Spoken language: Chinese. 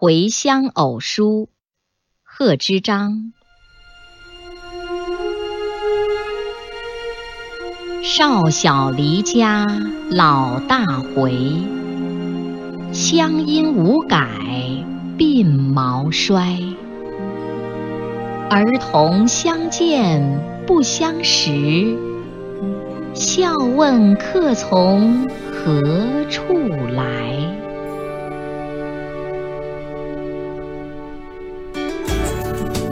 回乡偶书，贺知章。少小离家老大回，乡音无改鬓毛衰。儿童相见不相识，笑问客从何处来。